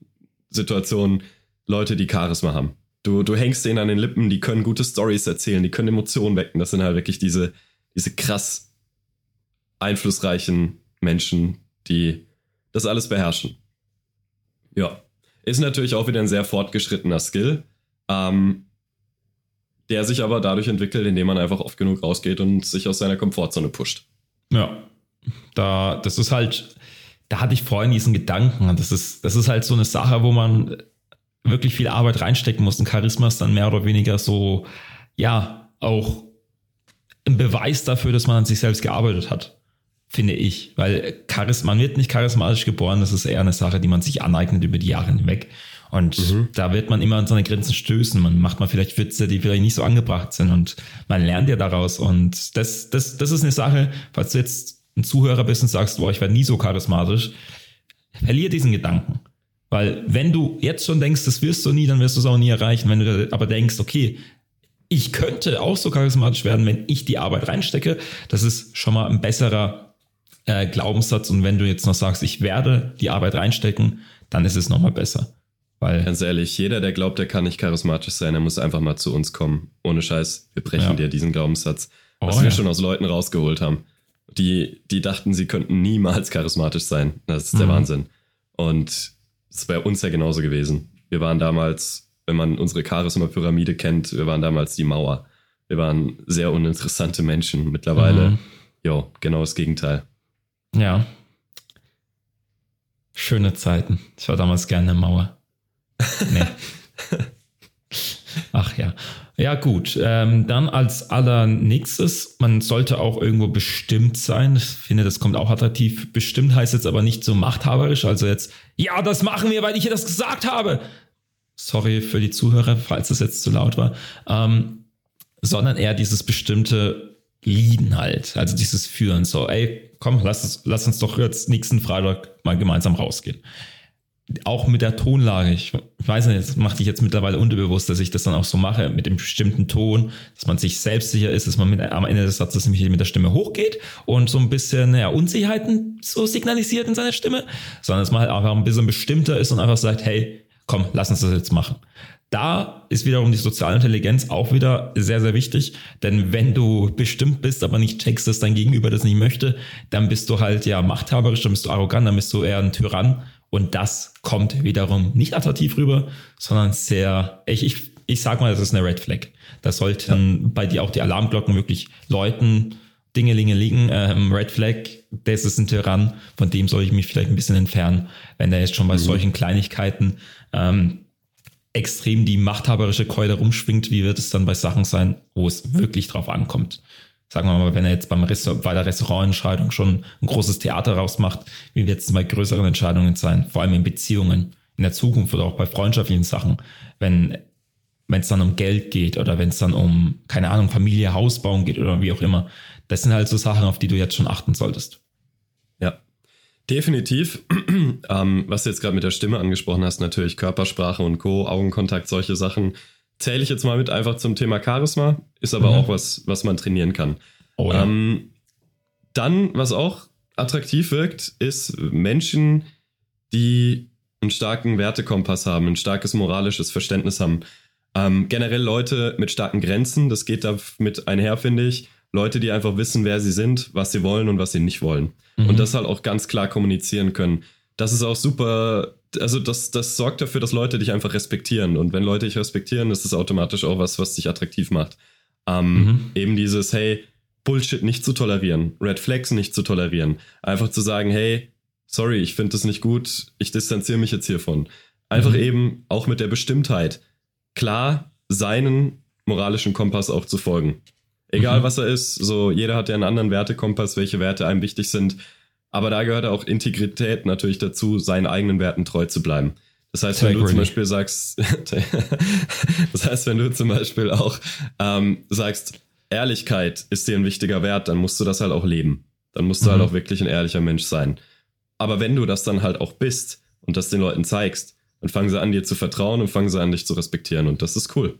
Situationen, Leute, die Charisma haben. Du, du hängst denen an den Lippen, die können gute Stories erzählen, die können Emotionen wecken. Das sind halt wirklich diese, diese krass einflussreichen Menschen, die das alles beherrschen. Ja. Ist natürlich auch wieder ein sehr fortgeschrittener Skill, ähm, der sich aber dadurch entwickelt, indem man einfach oft genug rausgeht und sich aus seiner Komfortzone pusht. Ja. Da, das ist halt, da hatte ich vorhin diesen Gedanken. Das ist, das ist halt so eine Sache, wo man wirklich viel Arbeit reinstecken muss. Und Charisma ist dann mehr oder weniger so, ja, auch ein Beweis dafür, dass man an sich selbst gearbeitet hat, finde ich. Weil Charisma, man wird nicht charismatisch geboren, das ist eher eine Sache, die man sich aneignet über die Jahre hinweg. Und mhm. da wird man immer an seine Grenzen stößen. Man macht mal vielleicht Witze, die vielleicht nicht so angebracht sind und man lernt ja daraus. Und das, das, das ist eine Sache, falls du jetzt ein Zuhörer bist und sagst, boah, ich werde nie so charismatisch, verlier diesen Gedanken. Weil wenn du jetzt schon denkst, das wirst du nie, dann wirst du es auch nie erreichen. Wenn du aber denkst, okay, ich könnte auch so charismatisch werden, wenn ich die Arbeit reinstecke, das ist schon mal ein besserer äh, Glaubenssatz. Und wenn du jetzt noch sagst, ich werde die Arbeit reinstecken, dann ist es nochmal besser. Weil Ganz ehrlich, jeder, der glaubt, der kann nicht charismatisch sein, der muss einfach mal zu uns kommen. Ohne Scheiß, wir brechen ja. dir diesen Glaubenssatz. was oh, wir ja. schon aus Leuten rausgeholt haben. Die, die dachten, sie könnten niemals charismatisch sein. Das ist der mhm. Wahnsinn. Und ist bei uns ja genauso gewesen. Wir waren damals, wenn man unsere Charisma-Pyramide kennt, wir waren damals die Mauer. Wir waren sehr uninteressante Menschen. Mittlerweile, mhm. jo, genau das Gegenteil. Ja. Schöne Zeiten. Ich war damals gerne eine Mauer. Nee. Ach ja. Ja, gut. Ähm, dann als allernächstes, man sollte auch irgendwo bestimmt sein. Ich finde, das kommt auch attraktiv. Bestimmt heißt jetzt aber nicht so machthaberisch. Also jetzt, ja, das machen wir, weil ich das gesagt habe. Sorry für die Zuhörer, falls das jetzt zu laut war. Ähm, sondern eher dieses bestimmte Lieden halt. Also dieses Führen. So, ey, komm, lass uns, lass uns doch jetzt nächsten Freitag mal gemeinsam rausgehen auch mit der Tonlage, ich weiß nicht, das macht dich jetzt mittlerweile unterbewusst, dass ich das dann auch so mache, mit dem bestimmten Ton, dass man sich selbstsicher ist, dass man mit, am Ende des Satzes nämlich mit der Stimme hochgeht und so ein bisschen ja, Unsicherheiten so signalisiert in seiner Stimme, sondern dass man halt einfach ein bisschen bestimmter ist und einfach sagt, hey, komm, lass uns das jetzt machen. Da ist wiederum die soziale Intelligenz auch wieder sehr, sehr wichtig, denn wenn du bestimmt bist, aber nicht checkst, dass dein Gegenüber das nicht möchte, dann bist du halt ja machthaberisch, dann bist du arrogant, dann bist du eher ein Tyrann und das kommt wiederum nicht attraktiv rüber, sondern sehr, ich, ich, ich sag mal, das ist eine Red Flag. Da sollten ja. bei dir auch die Alarmglocken wirklich läuten. Dingelinge liegen, ähm, Red Flag, das ist ein Tyrann, von dem soll ich mich vielleicht ein bisschen entfernen, wenn der jetzt schon bei mhm. solchen Kleinigkeiten ähm, extrem die machthaberische Keule rumschwingt, wie wird es dann bei Sachen sein, wo es wirklich drauf ankommt? Sagen wir mal, wenn er jetzt beim Restaur bei der Restaurantentscheidung schon ein großes Theater rausmacht, wie wird es bei größeren Entscheidungen sein, vor allem in Beziehungen, in der Zukunft oder auch bei freundschaftlichen Sachen, wenn wenn es dann um Geld geht oder wenn es dann um, keine Ahnung, Familie, Haus bauen geht oder wie auch immer. Das sind halt so Sachen, auf die du jetzt schon achten solltest. Ja, definitiv. ähm, was du jetzt gerade mit der Stimme angesprochen hast, natürlich Körpersprache und Co., Augenkontakt, solche Sachen zähle ich jetzt mal mit einfach zum Thema Charisma, ist aber mhm. auch was, was man trainieren kann. Oh, ja. ähm, dann, was auch attraktiv wirkt, ist Menschen, die einen starken Wertekompass haben, ein starkes moralisches Verständnis haben. Ähm, generell Leute mit starken Grenzen, das geht damit einher, finde ich. Leute, die einfach wissen, wer sie sind, was sie wollen und was sie nicht wollen. Mhm. Und das halt auch ganz klar kommunizieren können. Das ist auch super also das, das sorgt dafür, dass Leute dich einfach respektieren. Und wenn Leute dich respektieren, ist das automatisch auch was, was dich attraktiv macht. Ähm, mhm. Eben dieses, hey, Bullshit nicht zu tolerieren, Red Flags nicht zu tolerieren. Einfach zu sagen, hey, sorry, ich finde das nicht gut, ich distanziere mich jetzt hiervon. Einfach mhm. eben auch mit der Bestimmtheit, klar seinen moralischen Kompass auch zu folgen. Egal mhm. was er ist, so jeder hat ja einen anderen Wertekompass, welche Werte einem wichtig sind. Aber da gehört auch Integrität natürlich dazu, seinen eigenen Werten treu zu bleiben. Das heißt, wenn du zum Beispiel sagst, das heißt, wenn du zum Beispiel auch ähm, sagst, Ehrlichkeit ist dir ein wichtiger Wert, dann musst du das halt auch leben. Dann musst du halt mhm. halt auch wirklich ein ehrlicher Mensch sein. Aber wenn du das dann halt auch bist und das den Leuten zeigst, dann fangen sie an, dir zu vertrauen und fangen sie an, dich zu respektieren. Und das ist cool.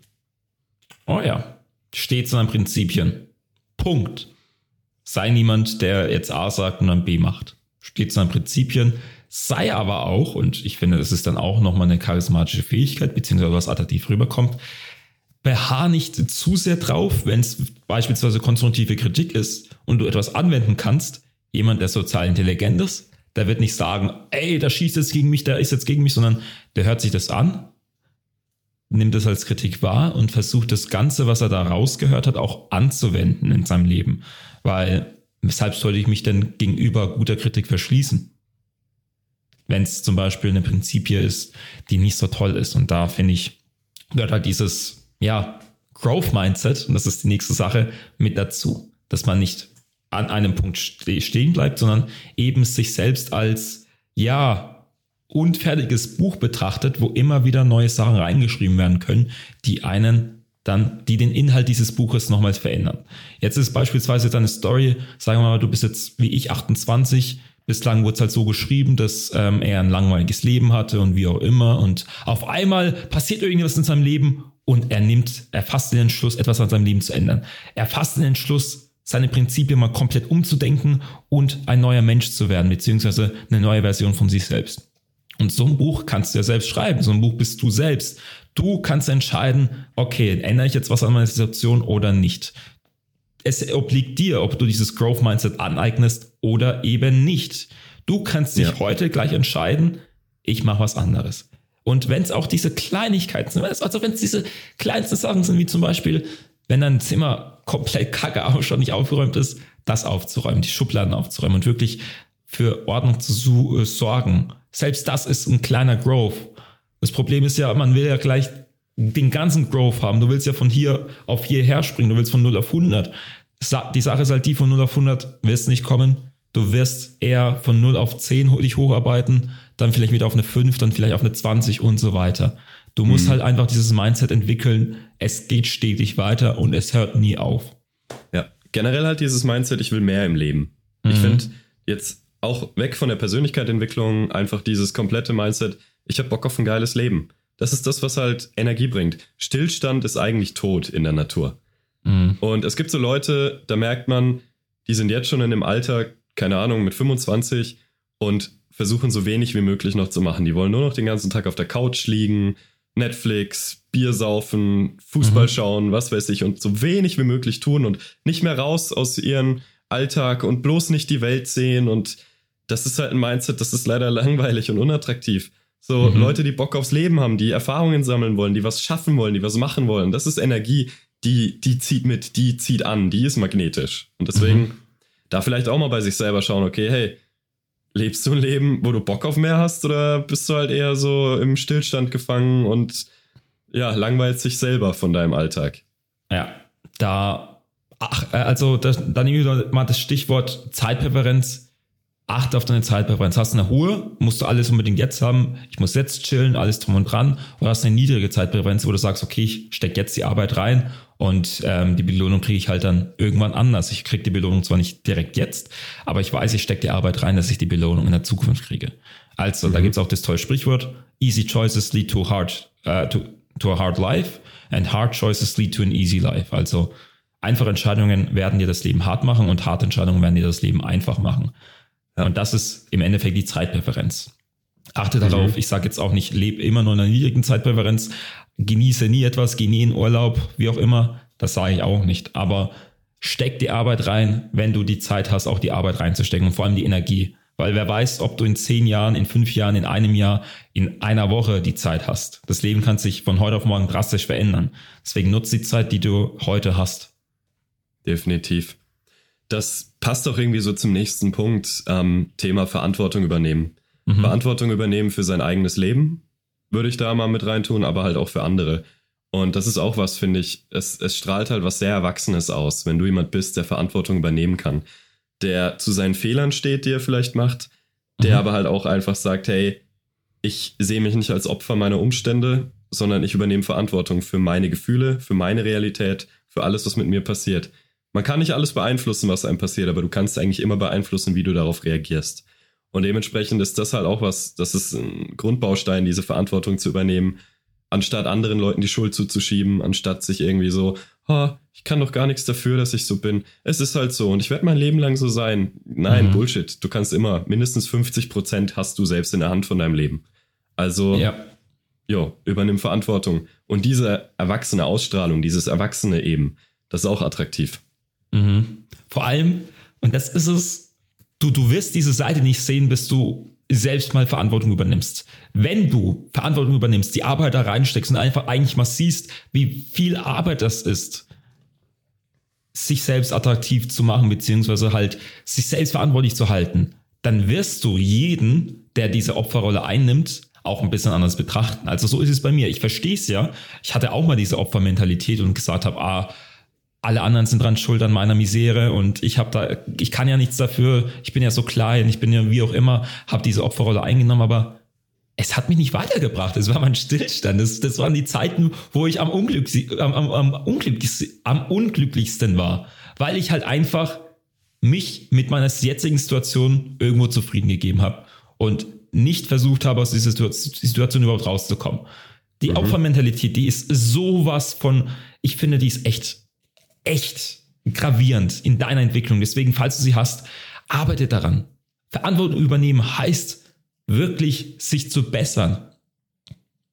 Oh ja. Steht zu deinen Prinzipien. Punkt. Sei niemand, der jetzt A sagt und dann B macht. Steht seinen Prinzipien. Sei aber auch, und ich finde, das ist dann auch nochmal eine charismatische Fähigkeit, beziehungsweise was attraktiv rüberkommt, beharr nicht zu sehr drauf, wenn es beispielsweise konstruktive Kritik ist und du etwas anwenden kannst. Jemand, der sozial intelligent ist, der wird nicht sagen, ey, der schießt jetzt gegen mich, der ist jetzt gegen mich, sondern der hört sich das an, nimmt es als Kritik wahr und versucht das Ganze, was er da rausgehört hat, auch anzuwenden in seinem Leben. Weil weshalb sollte ich mich denn gegenüber guter Kritik verschließen? Wenn es zum Beispiel eine Prinzipie ist, die nicht so toll ist. Und da finde ich, gehört halt dieses, ja, Growth Mindset, und das ist die nächste Sache, mit dazu. Dass man nicht an einem Punkt stehen bleibt, sondern eben sich selbst als, ja, unfertiges Buch betrachtet, wo immer wieder neue Sachen reingeschrieben werden können, die einen dann, die den Inhalt dieses Buches nochmals verändern. Jetzt ist beispielsweise deine Story, sagen wir mal, du bist jetzt wie ich 28, bislang wurde es halt so geschrieben, dass ähm, er ein langweiliges Leben hatte und wie auch immer und auf einmal passiert irgendwas in seinem Leben und er nimmt, er fasst den Entschluss, etwas an seinem Leben zu ändern. Er fasst den Entschluss, seine Prinzipien mal komplett umzudenken und ein neuer Mensch zu werden, beziehungsweise eine neue Version von sich selbst. Und so ein Buch kannst du ja selbst schreiben. So ein Buch bist du selbst. Du kannst entscheiden, okay, ändere ich jetzt was an meiner Situation oder nicht. es obliegt dir, ob du dieses Growth Mindset aneignest oder eben nicht. Du kannst dich ja. heute gleich entscheiden, ich mache was anderes. Und wenn es auch diese Kleinigkeiten sind, also wenn es diese kleinsten Sachen sind, wie zum Beispiel, wenn dein Zimmer komplett kacke schon nicht aufgeräumt ist, das aufzuräumen, die Schubladen aufzuräumen und wirklich für Ordnung zu äh, sorgen. Selbst das ist ein kleiner Growth. Das Problem ist ja, man will ja gleich den ganzen Growth haben. Du willst ja von hier auf hierher springen. Du willst von 0 auf 100. Die Sache ist halt die, von 0 auf 100 wirst nicht kommen. Du wirst eher von 0 auf 10 dich hocharbeiten dann vielleicht wieder auf eine 5, dann vielleicht auf eine 20 und so weiter. Du musst mhm. halt einfach dieses Mindset entwickeln, es geht stetig weiter und es hört nie auf. Ja, generell halt dieses Mindset, ich will mehr im Leben. Mhm. Ich finde jetzt auch weg von der Persönlichkeitsentwicklung einfach dieses komplette Mindset, ich habe Bock auf ein geiles Leben. Das ist das, was halt Energie bringt. Stillstand ist eigentlich tot in der Natur. Mhm. Und es gibt so Leute, da merkt man, die sind jetzt schon in dem Alter, keine Ahnung, mit 25 und versuchen so wenig wie möglich noch zu machen. Die wollen nur noch den ganzen Tag auf der Couch liegen, Netflix, Bier saufen, Fußball mhm. schauen, was weiß ich, und so wenig wie möglich tun und nicht mehr raus aus ihrem Alltag und bloß nicht die Welt sehen. Und das ist halt ein Mindset, das ist leider langweilig und unattraktiv. So mhm. Leute, die Bock aufs Leben haben, die Erfahrungen sammeln wollen, die was schaffen wollen, die was machen wollen, das ist Energie, die, die zieht mit, die zieht an, die ist magnetisch. Und deswegen mhm. da vielleicht auch mal bei sich selber schauen, okay, hey, lebst du ein Leben, wo du Bock auf mehr hast oder bist du halt eher so im Stillstand gefangen und ja, langweilst dich selber von deinem Alltag? Ja, da, ach, äh, also das, da nehme ich mal das Stichwort Zeitpräferenz. Achte auf deine Zeitpräferenz. Hast du eine hohe, musst du alles unbedingt jetzt haben. Ich muss jetzt chillen, alles drum und dran. Oder hast du eine niedrige Zeitpräferenz, wo du sagst, okay, ich stecke jetzt die Arbeit rein und ähm, die Belohnung kriege ich halt dann irgendwann anders. Ich kriege die Belohnung zwar nicht direkt jetzt, aber ich weiß, ich stecke die Arbeit rein, dass ich die Belohnung in der Zukunft kriege. Also, mhm. da gibt's auch das tolle Sprichwort, easy choices lead to hard, uh, to, to a hard life and hard choices lead to an easy life. Also einfache Entscheidungen werden dir das Leben hart machen und harte Entscheidungen werden dir das Leben einfach machen. Ja. Und das ist im Endeffekt die Zeitpräferenz. Achte mhm. darauf, ich sage jetzt auch nicht, lebe immer nur in einer niedrigen Zeitpräferenz, genieße nie etwas, geh nie in Urlaub, wie auch immer. Das sage ich auch nicht. Aber steck die Arbeit rein, wenn du die Zeit hast, auch die Arbeit reinzustecken und vor allem die Energie. Weil wer weiß, ob du in zehn Jahren, in fünf Jahren, in einem Jahr, in einer Woche die Zeit hast. Das Leben kann sich von heute auf morgen drastisch verändern. Deswegen nutze die Zeit, die du heute hast. Definitiv. Das passt auch irgendwie so zum nächsten Punkt, ähm, Thema Verantwortung übernehmen. Mhm. Verantwortung übernehmen für sein eigenes Leben, würde ich da mal mit reintun, aber halt auch für andere. Und das ist auch was, finde ich, es, es strahlt halt was sehr Erwachsenes aus, wenn du jemand bist, der Verantwortung übernehmen kann. Der zu seinen Fehlern steht, die er vielleicht macht, der mhm. aber halt auch einfach sagt, hey, ich sehe mich nicht als Opfer meiner Umstände, sondern ich übernehme Verantwortung für meine Gefühle, für meine Realität, für alles, was mit mir passiert. Man kann nicht alles beeinflussen, was einem passiert, aber du kannst eigentlich immer beeinflussen, wie du darauf reagierst. Und dementsprechend ist das halt auch was, das ist ein Grundbaustein, diese Verantwortung zu übernehmen, anstatt anderen Leuten die Schuld zuzuschieben, anstatt sich irgendwie so, oh, ich kann doch gar nichts dafür, dass ich so bin. Es ist halt so und ich werde mein Leben lang so sein. Nein, mhm. Bullshit. Du kannst immer, mindestens 50 Prozent hast du selbst in der Hand von deinem Leben. Also, ja. jo, übernimm Verantwortung. Und diese erwachsene Ausstrahlung, dieses Erwachsene eben, das ist auch attraktiv. Mhm. Vor allem, und das ist es, du, du wirst diese Seite nicht sehen, bis du selbst mal Verantwortung übernimmst. Wenn du Verantwortung übernimmst, die Arbeit da reinsteckst und einfach eigentlich mal siehst, wie viel Arbeit das ist, sich selbst attraktiv zu machen, beziehungsweise halt sich selbst verantwortlich zu halten, dann wirst du jeden, der diese Opferrolle einnimmt, auch ein bisschen anders betrachten. Also so ist es bei mir. Ich verstehe es ja. Ich hatte auch mal diese Opfermentalität und gesagt habe, ah, alle anderen sind dran schuld an meiner Misere und ich habe da, ich kann ja nichts dafür, ich bin ja so klein, ich bin ja wie auch immer, habe diese Opferrolle eingenommen, aber es hat mich nicht weitergebracht. Es war mein Stillstand. Das, das waren die Zeiten, wo ich am, Unglück, am, am, am, unglücklichsten, am unglücklichsten war, weil ich halt einfach mich mit meiner jetzigen Situation irgendwo zufrieden gegeben habe und nicht versucht habe, aus dieser Situation überhaupt rauszukommen. Die mhm. Opfermentalität, die ist sowas von, ich finde, die ist echt echt gravierend in deiner Entwicklung. Deswegen, falls du sie hast, arbeite daran. Verantwortung übernehmen heißt wirklich sich zu bessern.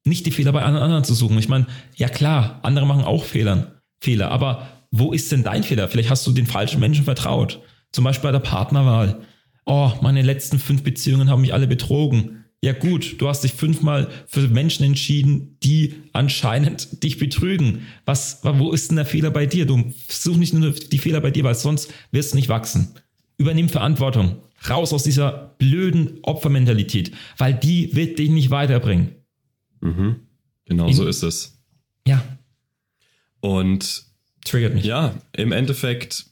Nicht die Fehler bei anderen zu suchen. Ich meine, ja klar, andere machen auch Fehlern, Fehler, aber wo ist denn dein Fehler? Vielleicht hast du den falschen Menschen vertraut. Zum Beispiel bei der Partnerwahl. Oh, meine letzten fünf Beziehungen haben mich alle betrogen. Ja gut, du hast dich fünfmal für Menschen entschieden, die anscheinend dich betrügen. Was, wo ist denn der Fehler bei dir? Du such nicht nur die Fehler bei dir, weil sonst wirst du nicht wachsen. Übernimm Verantwortung. Raus aus dieser blöden Opfermentalität, weil die wird dich nicht weiterbringen. Mhm. Genau In, so ist es. Ja. Und triggert mich. Ja, im Endeffekt,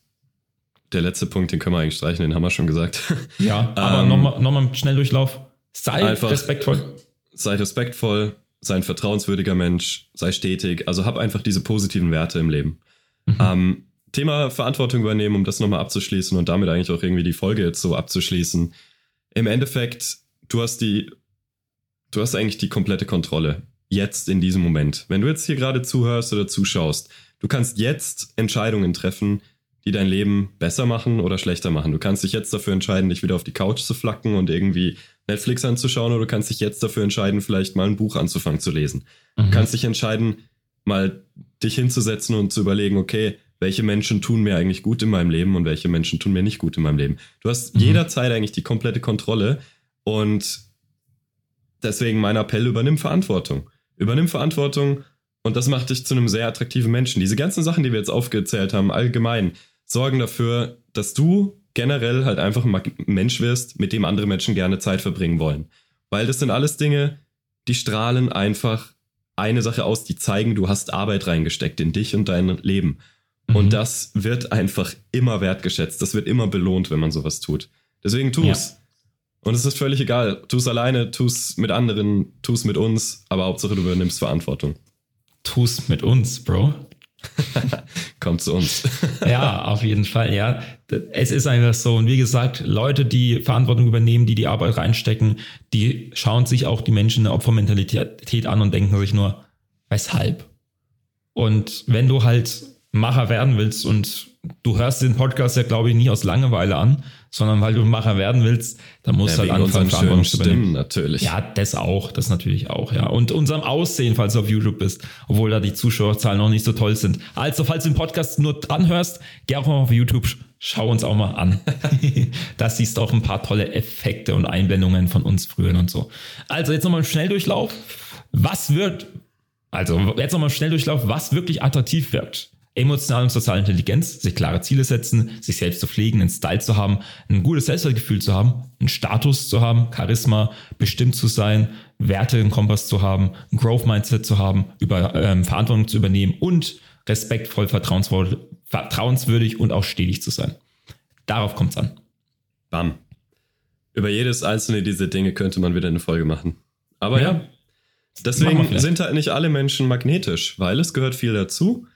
der letzte Punkt, den können wir eigentlich streichen, den haben wir schon gesagt. Ja, aber ähm, nochmal noch mal Schnelldurchlauf. Sei respektvoll. Sei respektvoll, sei ein vertrauenswürdiger Mensch, sei stetig. Also hab einfach diese positiven Werte im Leben. Mhm. Ähm, Thema Verantwortung übernehmen, um das nochmal abzuschließen und damit eigentlich auch irgendwie die Folge jetzt so abzuschließen. Im Endeffekt, du hast die, du hast eigentlich die komplette Kontrolle. Jetzt in diesem Moment. Wenn du jetzt hier gerade zuhörst oder zuschaust, du kannst jetzt Entscheidungen treffen, die dein Leben besser machen oder schlechter machen. Du kannst dich jetzt dafür entscheiden, dich wieder auf die Couch zu flacken und irgendwie Netflix anzuschauen oder du kannst dich jetzt dafür entscheiden, vielleicht mal ein Buch anzufangen zu lesen. Mhm. Du kannst dich entscheiden, mal dich hinzusetzen und zu überlegen, okay, welche Menschen tun mir eigentlich gut in meinem Leben und welche Menschen tun mir nicht gut in meinem Leben. Du hast mhm. jederzeit eigentlich die komplette Kontrolle und deswegen mein Appell, übernimm Verantwortung. Übernimm Verantwortung und das macht dich zu einem sehr attraktiven Menschen. Diese ganzen Sachen, die wir jetzt aufgezählt haben, allgemein, sorgen dafür, dass du generell halt einfach ein Mensch wirst, mit dem andere Menschen gerne Zeit verbringen wollen. Weil das sind alles Dinge, die strahlen einfach eine Sache aus, die zeigen, du hast Arbeit reingesteckt in dich und dein Leben. Mhm. Und das wird einfach immer wertgeschätzt. Das wird immer belohnt, wenn man sowas tut. Deswegen tu es. Ja. Und es ist völlig egal. Tu es alleine, tu es mit anderen, tu es mit uns, aber Hauptsache du übernimmst Verantwortung. Tu es mit uns, Bro. Kommt zu uns. ja, auf jeden Fall, ja. Es ist einfach so. Und wie gesagt, Leute, die Verantwortung übernehmen, die die Arbeit reinstecken, die schauen sich auch die Menschen in der Opfermentalität an und denken sich nur, weshalb? Und wenn du halt Macher werden willst und du hörst den Podcast ja, glaube ich, nicht aus Langeweile an, sondern weil du Macher werden willst, dann musst ja, du halt anfangen, Verantwortung zu übernehmen. natürlich. Ja, das auch, das natürlich auch, ja. Und unserem Aussehen, falls du auf YouTube bist, obwohl da die Zuschauerzahlen noch nicht so toll sind. Also, falls du den Podcast nur dran hörst, geh auch mal auf YouTube, schau uns auch mal an. da siehst du auch ein paar tolle Effekte und Einblendungen von uns früher und so. Also, jetzt nochmal ein Schnelldurchlauf. Was wird, also jetzt nochmal ein Schnelldurchlauf, was wirklich attraktiv wirkt emotionale und soziale Intelligenz, sich klare Ziele setzen, sich selbst zu pflegen, einen Style zu haben, ein gutes Selbstwertgefühl zu haben, einen Status zu haben, Charisma, bestimmt zu sein, Werte im Kompass zu haben, ein Growth-Mindset zu haben, über ähm, Verantwortung zu übernehmen und respektvoll, vertrauenswürdig und auch stetig zu sein. Darauf kommt es an. Bam. Über jedes einzelne dieser Dinge könnte man wieder eine Folge machen. Aber ja, ja deswegen sind halt nicht alle Menschen magnetisch, weil es gehört viel dazu.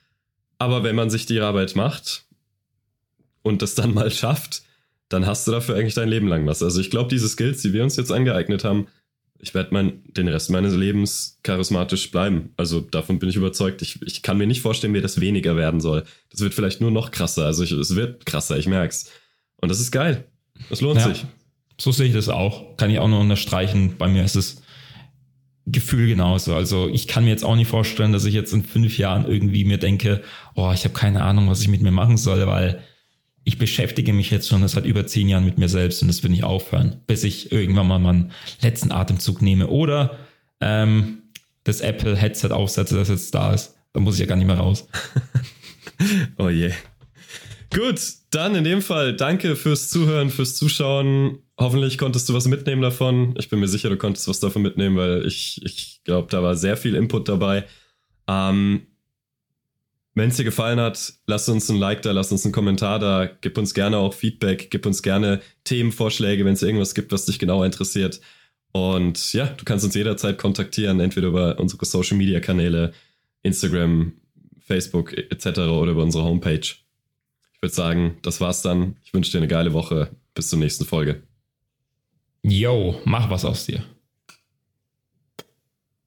Aber wenn man sich die Arbeit macht und das dann mal schafft, dann hast du dafür eigentlich dein Leben lang was. Also ich glaube, diese Skills, die wir uns jetzt angeeignet haben, ich werde mein, den Rest meines Lebens charismatisch bleiben. Also davon bin ich überzeugt. Ich, ich kann mir nicht vorstellen, wie das weniger werden soll. Das wird vielleicht nur noch krasser. Also ich, es wird krasser, ich merk's. Und das ist geil. Das lohnt ja, sich. So sehe ich das auch. Kann ich auch nur unterstreichen. Bei mir ist es Gefühl genauso. Also ich kann mir jetzt auch nicht vorstellen, dass ich jetzt in fünf Jahren irgendwie mir denke, oh, ich habe keine Ahnung, was ich mit mir machen soll, weil ich beschäftige mich jetzt schon seit über zehn Jahren mit mir selbst und das will ich aufhören, bis ich irgendwann mal meinen letzten Atemzug nehme oder ähm, das Apple Headset aufsetze, das jetzt da ist. Da muss ich ja gar nicht mehr raus. oh je. Gut, dann in dem Fall danke fürs Zuhören, fürs Zuschauen. Hoffentlich konntest du was mitnehmen davon. Ich bin mir sicher, du konntest was davon mitnehmen, weil ich, ich glaube, da war sehr viel Input dabei. Ähm, Wenn es dir gefallen hat, lass uns ein Like da, lass uns einen Kommentar da, gib uns gerne auch Feedback, gib uns gerne Themenvorschläge, wenn es irgendwas gibt, was dich genau interessiert. Und ja, du kannst uns jederzeit kontaktieren, entweder über unsere Social Media Kanäle, Instagram, Facebook etc. oder über unsere Homepage. Ich würde sagen, das war's dann. Ich wünsche dir eine geile Woche. Bis zur nächsten Folge. Yo, mach was aus dir.